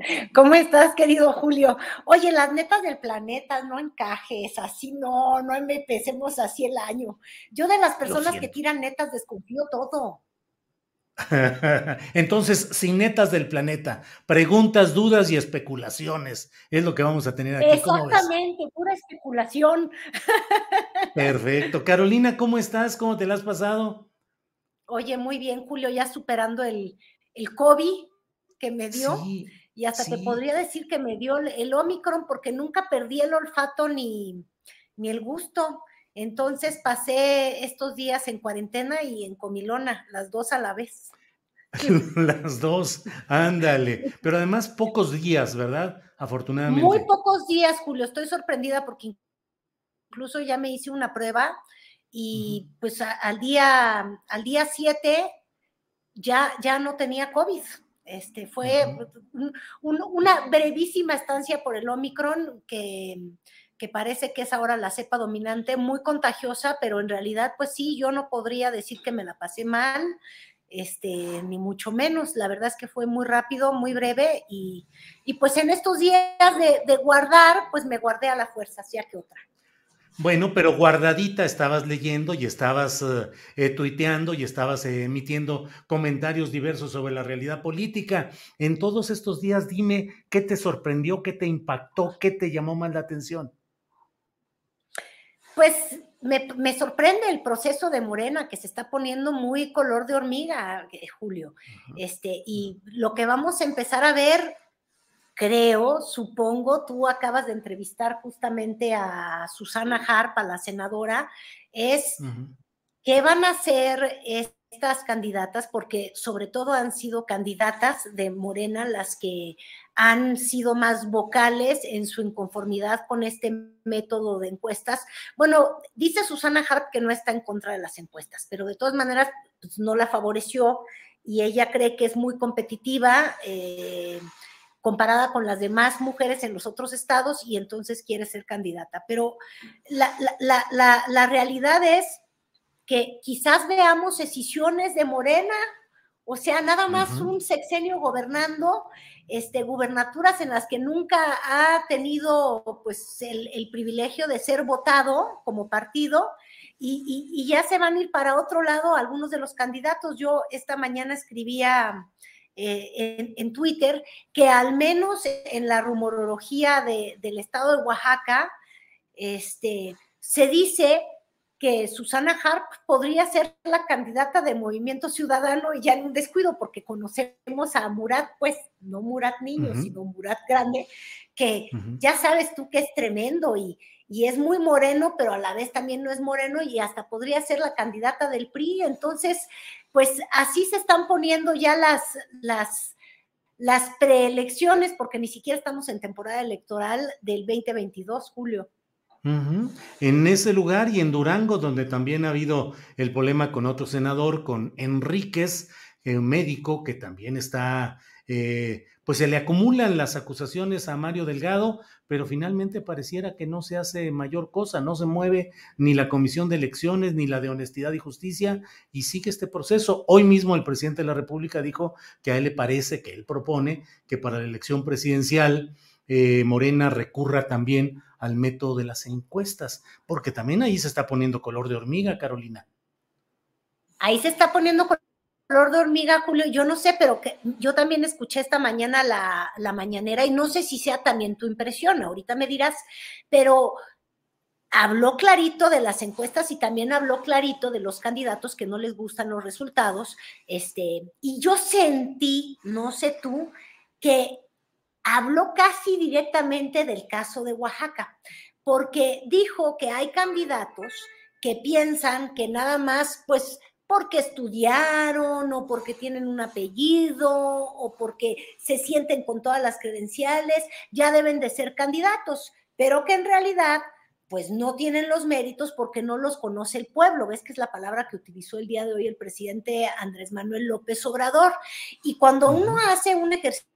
¿Cómo estás, querido Julio? Oye, las netas del planeta, no encajes, así no, no empecemos así el año. Yo de las personas que tiran netas desconfío todo. Entonces, sin netas del planeta, preguntas, dudas y especulaciones es lo que vamos a tener aquí. Exactamente, pura especulación. Perfecto. Carolina, ¿cómo estás? ¿Cómo te la has pasado? Oye, muy bien, Julio, ya superando el, el COVID que me dio. Sí y hasta te podría decir que me dio el Omicron porque nunca perdí el olfato ni, ni el gusto. Entonces pasé estos días en cuarentena y en comilona, las dos a la vez. las dos, ándale. Pero además pocos días, ¿verdad? Afortunadamente. Muy pocos días, Julio. Estoy sorprendida porque incluso ya me hice una prueba y pues al día al día 7 ya, ya no tenía COVID. Este, fue una brevísima estancia por el Omicron que, que, parece que es ahora la cepa dominante, muy contagiosa, pero en realidad, pues sí, yo no podría decir que me la pasé mal, este, ni mucho menos. La verdad es que fue muy rápido, muy breve y, y pues en estos días de, de, guardar, pues me guardé a la fuerza, hacía que otra. Bueno, pero guardadita estabas leyendo y estabas eh, eh, tuiteando y estabas eh, emitiendo comentarios diversos sobre la realidad política. En todos estos días, dime qué te sorprendió, qué te impactó, qué te llamó más la atención. Pues me, sorprende el proceso de Morena que se está poniendo muy color de hormiga, Julio. Este, y lo que vamos a empezar a ver creo, supongo, tú acabas de entrevistar justamente a Susana Harp, a la senadora, es qué van a hacer estas candidatas, porque sobre todo han sido candidatas de Morena las que han sido más vocales en su inconformidad con este método de encuestas. Bueno, dice Susana Harp que no está en contra de las encuestas, pero de todas maneras pues, no la favoreció y ella cree que es muy competitiva. Eh, comparada con las demás mujeres en los otros estados y entonces quiere ser candidata. Pero la, la, realidad es que quizás veamos decisiones de Morena, o sea, nada más un sexenio gobernando, este, gubernaturas en las que nunca ha tenido pues el, privilegio de ser votado como partido y, y, ya se van a ir para otro lado algunos de los candidatos. Yo esta mañana escribía eh, en, Twitter que al menos en la rumorología del estado de Oaxaca, este, se dice que Susana Harp podría ser la candidata de Movimiento Ciudadano y ya en un descuido, porque conocemos a Murat, pues no Murat niño, sino Murat grande, que ya sabes tú que es tremendo y, y es muy moreno, pero a la vez también no es moreno y hasta podría ser la candidata del PRI. Entonces, pues así se están poniendo ya las, las, las preelecciones, porque ni siquiera estamos en temporada electoral del 2022, Julio. En ese lugar y en Durango, donde también ha habido el problema con otro senador, con Enríquez, un médico que también está eh, pues se le acumulan las acusaciones a Mario Delgado, pero finalmente pareciera que no se hace mayor cosa, no se mueve ni la Comisión de Elecciones ni la de Honestidad y Justicia y sigue este proceso. Hoy mismo el presidente de la República dijo que a él le parece, que él propone que para la elección presidencial eh, Morena recurra también al método de las encuestas, porque también ahí se está poniendo color de hormiga, Carolina. Ahí se está poniendo color de hormiga, Julio, yo no sé, pero que, yo también escuché esta mañana la, la mañanera y no sé si sea también tu impresión, ahorita me dirás, pero habló clarito de las encuestas y también habló clarito de los candidatos que no les gustan los resultados. Este, y yo sentí, no sé tú, que habló casi directamente del caso de Oaxaca, porque dijo que hay candidatos que piensan que nada más, pues, porque estudiaron o porque tienen un apellido o porque se sienten con todas las credenciales, ya deben de ser candidatos, pero que en realidad pues no tienen los méritos porque no los conoce el pueblo. ¿Ves que es la palabra que utilizó el día de hoy el presidente Andrés Manuel López Obrador? Y cuando uno hace un ejercicio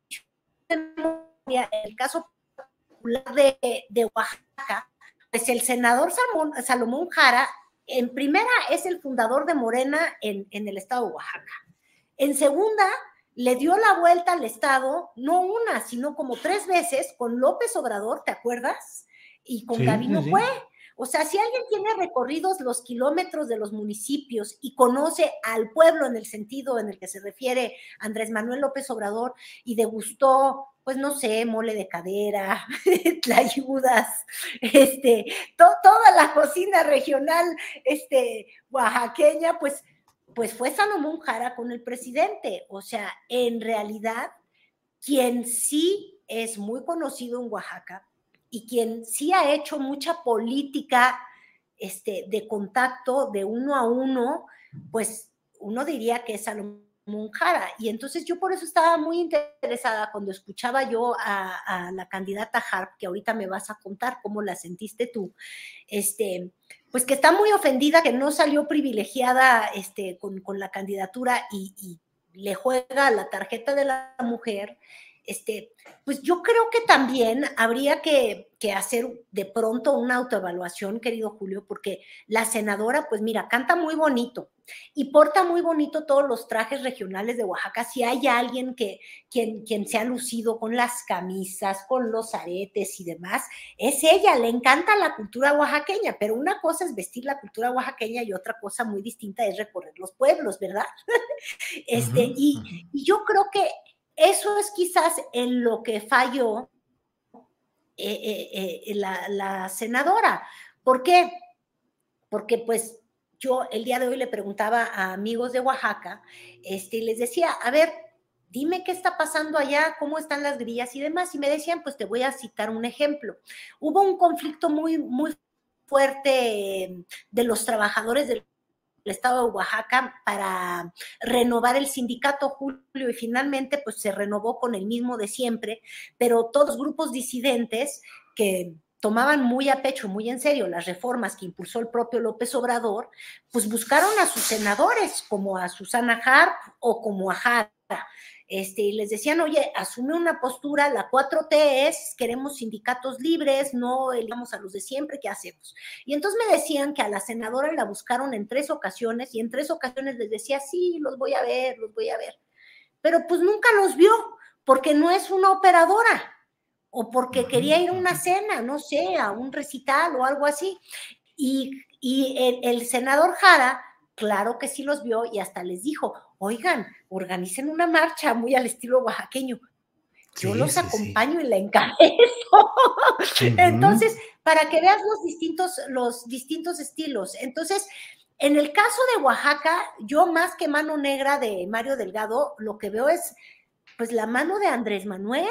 el caso particular de, Oaxaca, pues el senador Salomón, Jara, en primera, es el fundador de Morena en, en el estado de Oaxaca. En segunda, le dio la vuelta al estado, no una, sino como tres veces con López Obrador, ¿te acuerdas? y con Gabino fue. O sea, si alguien tiene recorridos los kilómetros de los municipios y conoce al pueblo en el sentido en el que se refiere Andrés Manuel López Obrador y degustó, pues no sé, mole de cadera, tlayudas, este, toda la cocina regional este, oaxaqueña, pues, pues fue Salomón Jara con el presidente. O sea, en realidad, quien sí es muy conocido en Oaxaca y quien sí ha hecho mucha política este, de contacto de uno a uno, pues uno diría que es Salomón Jara. Y entonces yo por eso estaba muy interesada cuando escuchaba yo a, la candidata Harp, que ahorita me vas a contar cómo la sentiste tú, este, pues que está muy ofendida, que no salió privilegiada este, con, la candidatura y le juega la tarjeta de la mujer este, pues yo creo que también habría que, hacer de pronto una autoevaluación, querido Julio, porque la senadora, pues mira, canta muy bonito y porta muy bonito todos los trajes regionales de Oaxaca. Si hay alguien que quien, quien se ha lucido con las camisas, con los aretes y demás, es ella, le encanta la cultura oaxaqueña, pero una cosa es vestir la cultura oaxaqueña y otra cosa muy distinta es recorrer los pueblos, ¿verdad? este, y, y yo creo que eso es quizás en lo que falló eh, eh, eh, la, senadora. ¿Por qué? Porque pues yo el día de hoy le preguntaba a amigos de Oaxaca, este, y les decía, a ver, dime qué está pasando allá, cómo están las grillas y demás. Y me decían, pues te voy a citar un ejemplo. Hubo un conflicto muy, muy fuerte de los trabajadores del el estado de Oaxaca para renovar el sindicato Julio y finalmente pues se renovó con el mismo de siempre, pero todos grupos disidentes que tomaban muy a pecho, muy en serio las reformas que impulsó el propio López Obrador, pues buscaron a sus senadores como a Susana Harp o como a Jara este, y les decían, oye, asume una postura, la 4T es, queremos sindicatos libres, no elegamos a los de siempre, ¿qué hacemos? Y entonces me decían que a la senadora la buscaron en tres ocasiones y en tres ocasiones les decía, sí, los voy a ver, los voy a ver. Pero pues nunca los vio, porque no es una operadora o porque quería ir a una cena, no sé, a un recital o algo así. Y, el, el senador Jara, claro que sí los vio y hasta les dijo, oigan, organicen una marcha muy al estilo oaxaqueño. Yo los acompaño y la encabezo. Entonces, para que veas los distintos, los distintos estilos. Entonces, en el caso de Oaxaca, yo más que mano negra de Mario Delgado, lo que veo es pues la mano de Andrés Manuel.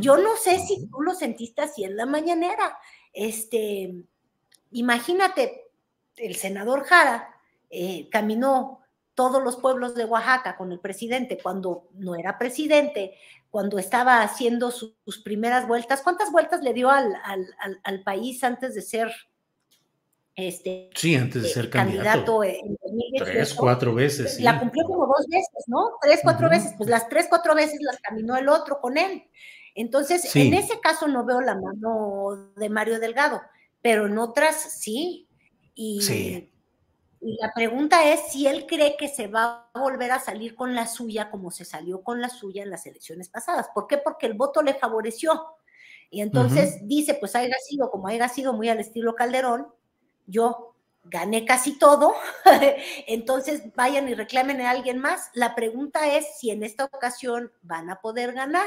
Yo no sé si tú lo sentiste así en la mañanera. Este, imagínate, el senador Jara eh, caminó todos los pueblos de Oaxaca con el presidente cuando no era presidente, cuando estaba haciendo sus primeras vueltas. ¿Cuántas vueltas le dio al, al, país antes de ser este sí, antes de ser candidato, tres, cuatro veces. La cumplió como dos veces, ¿no? Tres, cuatro veces. Pues las tres, cuatro veces las caminó el otro con él. Entonces, en ese caso no veo la mano de Mario Delgado, pero en otras sí. Y sí. Y la pregunta es si él cree que se va a volver a salir con la suya como se salió con la suya en las elecciones pasadas. ¿Por qué? Porque el voto le favoreció. Y entonces dice, pues haya sido como haya sido muy al estilo Calderón, yo gané casi todo, entonces vayan y reclamen a alguien más. La pregunta es si en esta ocasión van a poder ganar.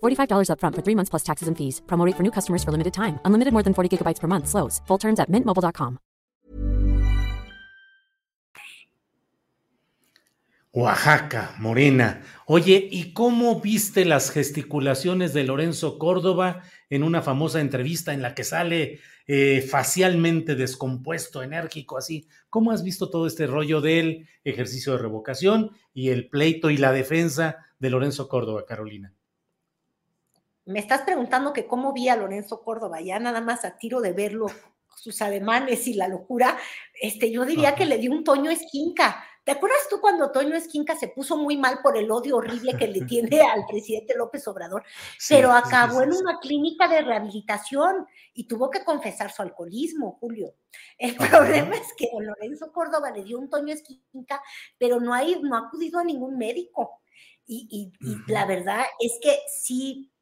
$45 upfront for three months plus taxes and fees. Promote for new customers for limited time. Unlimited more than 40 gigabytes per month. Slows. Full terms at mintmobile.com. Oaxaca, Morena. Oye, ¿y cómo viste las gesticulaciones de Lorenzo Córdoba en una famosa entrevista en la que sale eh, facialmente descompuesto, enérgico, así? ¿Cómo has visto todo este rollo del ejercicio de revocación y el pleito y la defensa de Lorenzo Córdoba, Carolina? Me estás preguntando que cómo vi a Lorenzo Córdoba, ya nada más a tiro de verlo, sus ademanes y la locura, este, yo diría que le dio un Toño Esquinca. ¿Te acuerdas tú cuando Toño Esquinca se puso muy mal por el odio horrible que le tiene al presidente López Obrador? pero acabó en una clínica de rehabilitación y tuvo que confesar su alcoholismo, Julio. El problema es que Lorenzo Córdoba le dio un Toño Esquinca, pero no ha, no ha acudido a ningún médico. Y, y la verdad es que sí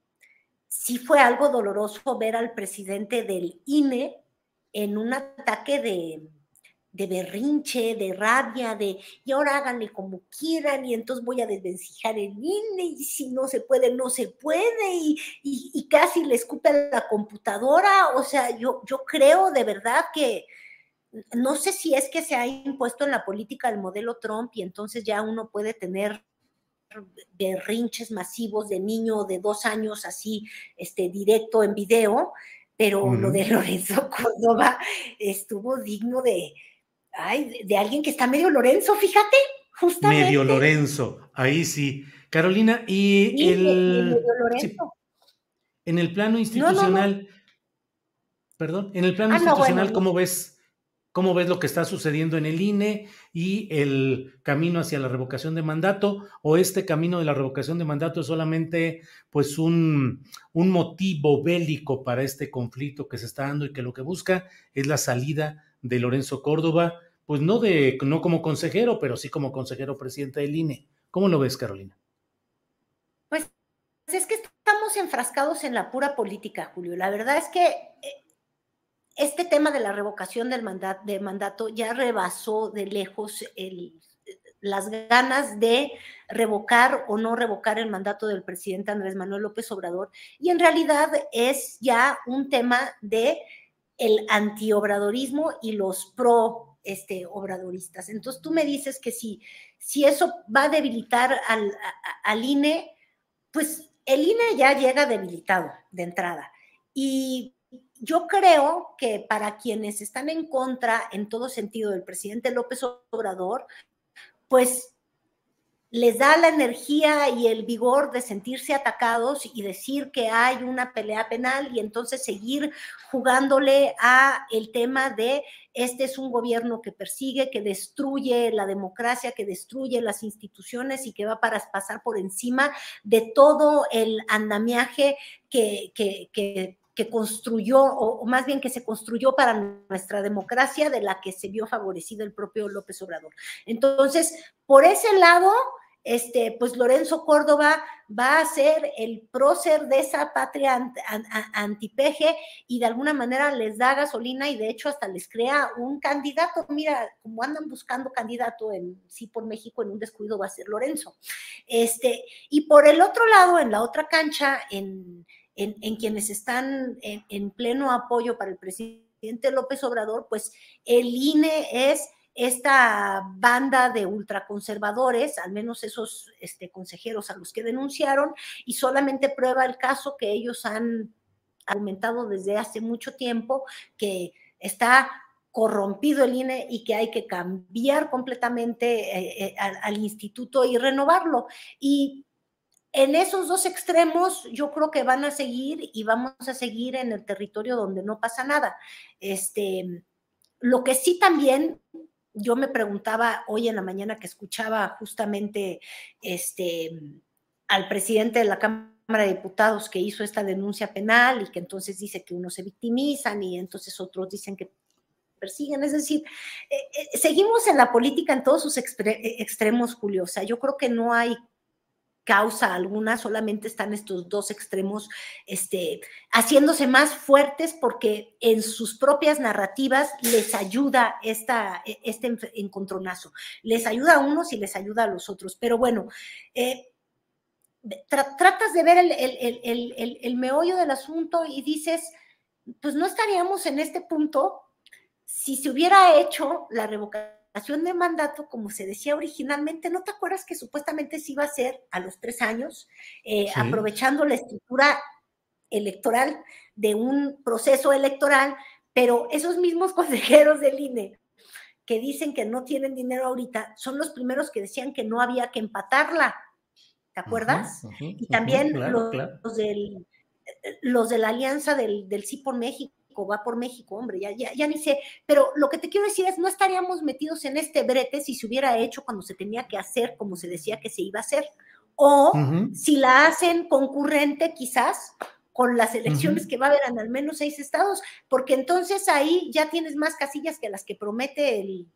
sí fue algo doloroso ver al presidente del INE en un ataque de, berrinche, de rabia, de y ahora háganle como quieran y entonces voy a desvencijar el INE y si no se puede, no se puede y, casi le escupe a la computadora. O sea, yo, yo creo de verdad que no sé si es que se ha impuesto en la política el modelo Trump y entonces ya uno puede tener berrinches masivos de niño de dos años así, este, directo en video, pero lo de Lorenzo Córdoba estuvo digno de, ay, de alguien que está medio Lorenzo, fíjate, justamente. Medio Lorenzo, ahí sí. Carolina, y el... en el plano institucional, perdón, en el plano ah, institucional, ¿cómo ves? ¿Cómo ves lo que está sucediendo en el INE y el camino hacia la revocación de mandato? ¿O este camino de la revocación de mandato es solamente pues un, un motivo bélico para este conflicto que se está dando y que lo que busca es la salida de Lorenzo Córdoba, pues no, de, no como consejero, pero sí como consejero presidente del INE? ¿Cómo lo ves, Carolina? Pues es que estamos enfrascados en la pura política, Julio. La verdad es que eh, este tema de la revocación del mandato, de mandato ya rebasó de lejos las ganas de revocar o no revocar el mandato del presidente Andrés Manuel López Obrador y en realidad es ya un tema de el antiobradorismo y los pro este, obradoristas. Entonces tú me dices que si, si eso va a debilitar al, al INE, pues el INE ya llega debilitado de entrada. Y yo creo que para quienes están en contra en todo sentido del presidente López Obrador, pues les da la energía y el vigor de sentirse atacados y decir que hay una pelea penal y entonces seguir jugándole a el tema de este es un gobierno que persigue, que destruye la democracia, que destruye las instituciones y que va para pasar por encima de todo el andamiaje que, que, que que construyó, o, más bien que se construyó para nuestra democracia, de la que se vio favorecido el propio López Obrador. Entonces, por ese lado, este, pues Lorenzo Córdoba va a ser el prócer de esa patria antipeje y de alguna manera les da gasolina y de hecho hasta les crea un candidato. Mira, como andan buscando candidato en sí por México, en un descuido va a ser Lorenzo. Este, y por el otro lado, en la otra cancha, en, en, quienes están en, pleno apoyo para el presidente López Obrador, pues el INE es esta banda de ultraconservadores, al menos esos este, consejeros a los que denunciaron, y solamente prueba el caso que ellos han argumentado desde hace mucho tiempo, que está corrompido el INE y que hay que cambiar completamente eh, eh, al, al, instituto y renovarlo. Y en esos dos extremos yo creo que van a seguir y vamos a seguir en el territorio donde no pasa nada. Este, lo que sí también yo me preguntaba hoy en la mañana que escuchaba justamente este, al presidente de la Cámara de Diputados que hizo esta denuncia penal y que entonces dice que unos se victimizan y entonces otros dicen que persiguen. Es decir, eh, eh, seguimos en la política en todos sus extremos, Julio. O sea, yo creo que no hay causa alguna, solamente están estos dos extremos este, haciéndose más fuertes porque en sus propias narrativas les ayuda esta, e, este encontronazo. Les ayuda a unos y les ayuda a los otros. Pero bueno, eh, tratas de ver el, el, el meollo del asunto y dices, pues no estaríamos en este punto si se hubiera hecho la revocación de mandato, como se decía originalmente, ¿no te acuerdas que supuestamente se iba a hacer a los tres años, eh, aprovechando la estructura electoral de un proceso electoral, pero esos mismos consejeros del INE que dicen que no tienen dinero ahorita, son los primeros que decían que no había que empatarla. ¿Te acuerdas? y también los, del, los de la alianza del, del Sí por México va por México, hombre, ya, ya, ya ni sé, pero lo que te quiero decir es, no estaríamos metidos en este brete si se hubiera hecho cuando se tenía que hacer, como se decía que se iba a hacer, o si la hacen concurrente quizás con las elecciones que va a haber en al menos seis estados, porque entonces ahí ya tienes más casillas que las que promete el,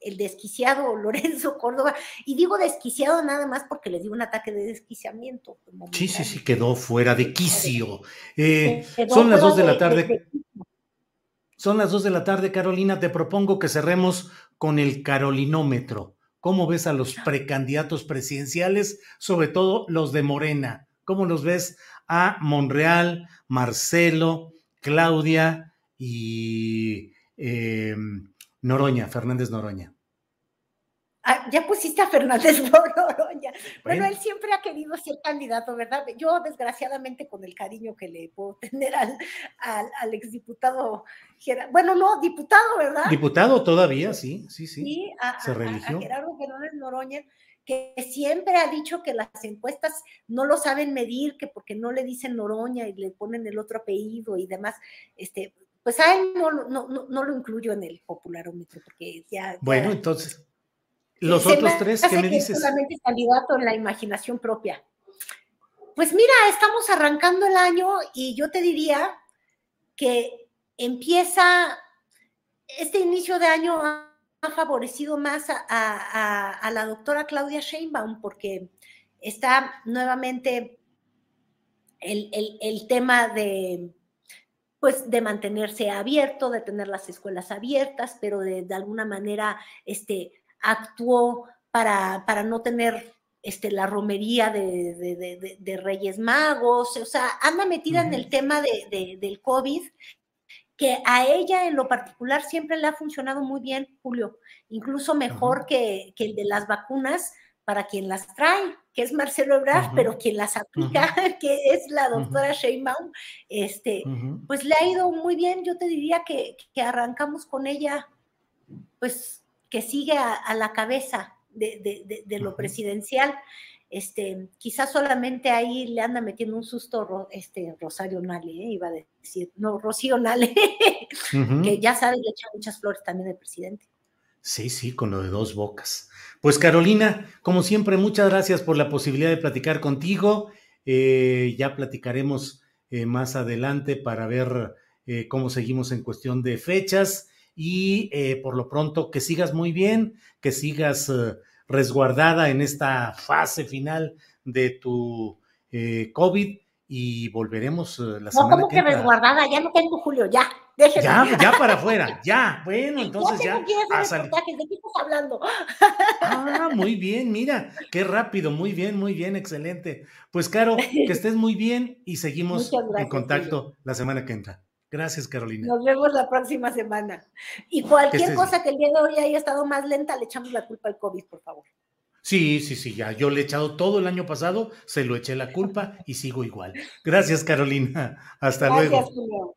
el desquiciado Lorenzo Córdoba. Y digo desquiciado nada más porque le dio un ataque de desquiciamiento. Sí, sí, sí, quedó fuera de quicio. Eh, son las dos de la tarde. Son las dos de la tarde, Carolina. Te propongo que cerremos con el carolinómetro. ¿Cómo ves a los precandidatos presidenciales, sobre todo los de Morena? ¿Cómo los ves a Monreal, Marcelo, Claudia y eh, Noroña, Fernández Noroña? Ah, ya pusiste a Fernández Noroña. Bueno. él siempre ha querido ser candidato, ¿verdad? Yo, desgraciadamente, con el cariño que le puedo tener al, al, exdiputado, bueno, no, diputado, ¿verdad? Diputado todavía, sí, sí, sí. Sí, a, Se religió. a Gerardo Fernández Noroña, que siempre ha dicho que las encuestas no lo saben medir, que porque no le dicen Noroña y le ponen el otro apellido y demás, este, pues a él no, no, no, lo incluyo en el popularómetro, porque ya... Bueno, entonces los otros tres, ¿qué me dices? Solamente candidato en la imaginación propia. Pues mira, estamos arrancando el año y yo te diría que empieza, este inicio de año ha, favorecido más a, la doctora Claudia Sheinbaum porque está nuevamente el, el tema de, pues de mantenerse abierto, de tener las escuelas abiertas, pero de, de alguna manera este, actuó para, para no tener este, la romería de, de, Reyes Magos, o sea, anda metida en el tema del COVID, que a ella en lo particular siempre le ha funcionado muy bien, Julio, incluso mejor que, que, el de las vacunas para quien las trae, que es Marcelo Ebrard, pero quien las aplica, que es la doctora Sheinbaum, este, pues le ha ido muy bien, yo te diría que, que arrancamos con ella, pues que sigue a, la cabeza de, lo presidencial. Este, quizás solamente ahí le anda metiendo un susto este, Rosario Nale, ¿eh? iba a decir, no, Rocío Nale, que ya sabes, le echa muchas flores también al presidente. Sí, sí, con lo de dos bocas. Pues Carolina, como siempre, muchas gracias por la posibilidad de platicar contigo. Eh, ya platicaremos eh, más adelante para ver cómo seguimos en cuestión de fechas y por lo pronto que sigas muy bien, que sigas resguardada en esta fase final de tu eh, COVID y volveremos eh, la semana no, ¿cómo que, resguardada? Ya no tengo Julio, ya. Déjeme. Ya, ya para afuera, ya. Bueno, entonces ya. ya ¿De qué estás hablando? Ah, muy bien, mira, qué rápido, muy bien, muy bien, excelente. Pues, Caro, que estés muy bien y seguimos en contacto la semana que entra. Gracias, Carolina. Nos vemos la próxima semana. Y cualquier cosa que el día de hoy haya estado más lenta, le echamos la culpa al COVID, por favor. Sí, sí, sí, ya. Yo le he echado todo el año pasado, se lo eché la culpa y sigo igual. Gracias, Carolina. Hasta Gracias, luego. Julio.